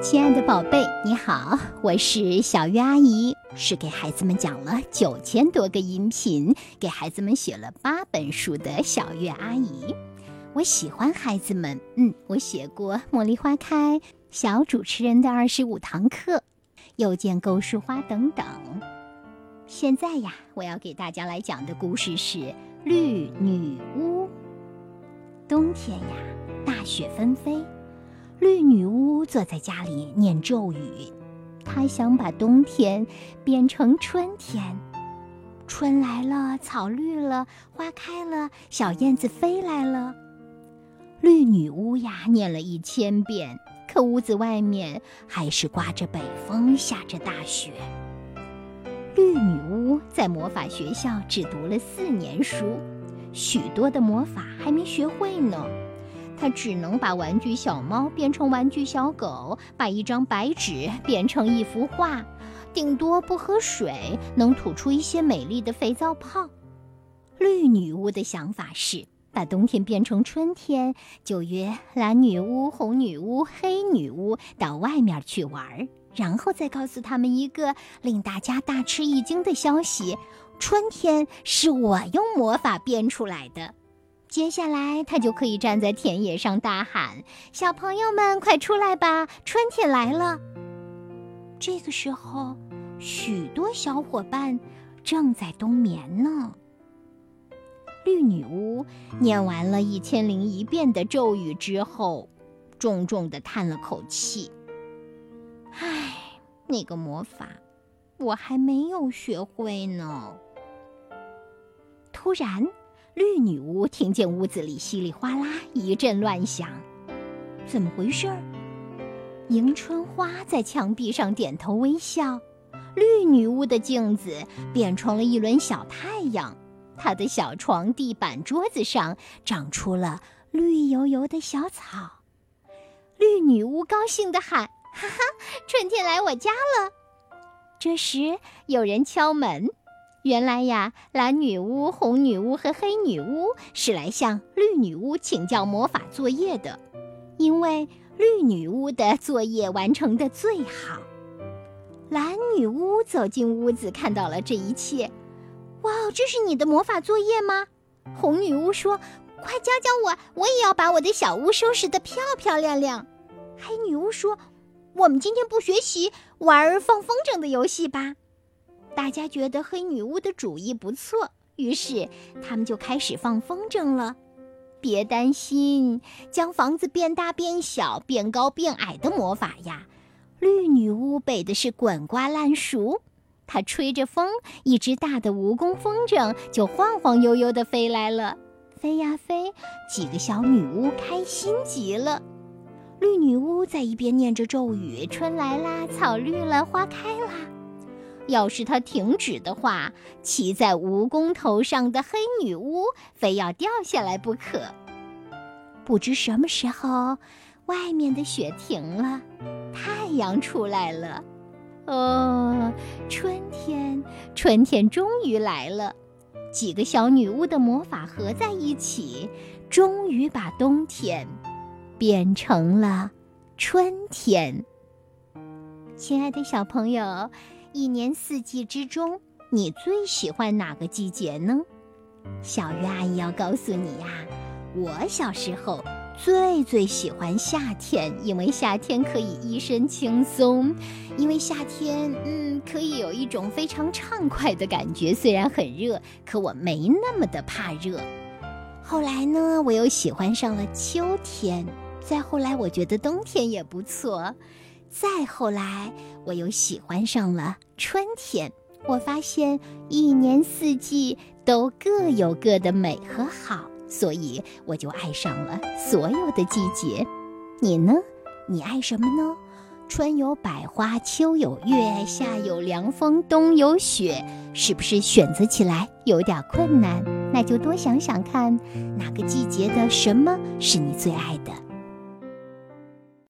亲爱的宝贝，你好，我是小月阿姨，是给孩子们讲了九千多个音频，给孩子们写了八本书的小月阿姨。我喜欢孩子们，嗯，我写过《茉莉花开》《小主持人的二十五堂课》《又见构树花》等等。现在呀，我要给大家来讲的故事是《绿女巫》。冬天呀，大雪纷飞。绿女巫坐在家里念咒语，她想把冬天变成春天。春来了，草绿了，花开了，小燕子飞来了。绿女巫呀，念了一千遍，可屋子外面还是刮着北风，下着大雪。绿女巫在魔法学校只读了四年书，许多的魔法还没学会呢。他只能把玩具小猫变成玩具小狗，把一张白纸变成一幅画，顶多不喝水，能吐出一些美丽的肥皂泡。绿女巫的想法是把冬天变成春天，就约蓝女巫、红女巫、黑女巫到外面去玩，然后再告诉他们一个令大家大吃一惊的消息：春天是我用魔法变出来的。接下来，他就可以站在田野上大喊：“小朋友们，快出来吧，春天来了！”这个时候，许多小伙伴正在冬眠呢。绿女巫念完了一千零一遍的咒语之后，重重的叹了口气：“唉，那个魔法，我还没有学会呢。”突然。绿女巫听见屋子里稀里哗啦一阵乱响，怎么回事儿？迎春花在墙壁上点头微笑，绿女巫的镜子变成了一轮小太阳，她的小床、地板、桌子上长出了绿油油的小草。绿女巫高兴地喊：“哈哈，春天来我家了！”这时有人敲门。原来呀，蓝女巫、红女巫和黑女巫是来向绿女巫请教魔法作业的，因为绿女巫的作业完成的最好。蓝女巫走进屋子，看到了这一切。哇，这是你的魔法作业吗？红女巫说：“快教教我，我也要把我的小屋收拾得漂漂亮亮。”黑女巫说：“我们今天不学习，玩放风筝的游戏吧。”大家觉得黑女巫的主意不错，于是他们就开始放风筝了。别担心，将房子变大变小、变高变矮的魔法呀，绿女巫背的是滚瓜烂熟。她吹着风，一只大的蜈蚣风筝就晃晃悠悠地飞来了。飞呀飞，几个小女巫开心极了。绿女巫在一边念着咒语：“春来啦，草绿了，花开啦。”要是它停止的话，骑在蜈蚣头上的黑女巫非要掉下来不可。不知什么时候，外面的雪停了，太阳出来了。哦，春天，春天终于来了！几个小女巫的魔法合在一起，终于把冬天变成了春天。亲爱的小朋友。一年四季之中，你最喜欢哪个季节呢？小鱼阿姨要告诉你呀，我小时候最最喜欢夏天，因为夏天可以一身轻松，因为夏天，嗯，可以有一种非常畅快的感觉。虽然很热，可我没那么的怕热。后来呢，我又喜欢上了秋天，再后来，我觉得冬天也不错。再后来，我又喜欢上了春天。我发现一年四季都各有各的美和好，所以我就爱上了所有的季节。你呢？你爱什么呢？春有百花，秋有月，夏有凉风，冬有雪，是不是选择起来有点困难？那就多想想看，哪个季节的什么是你最爱的？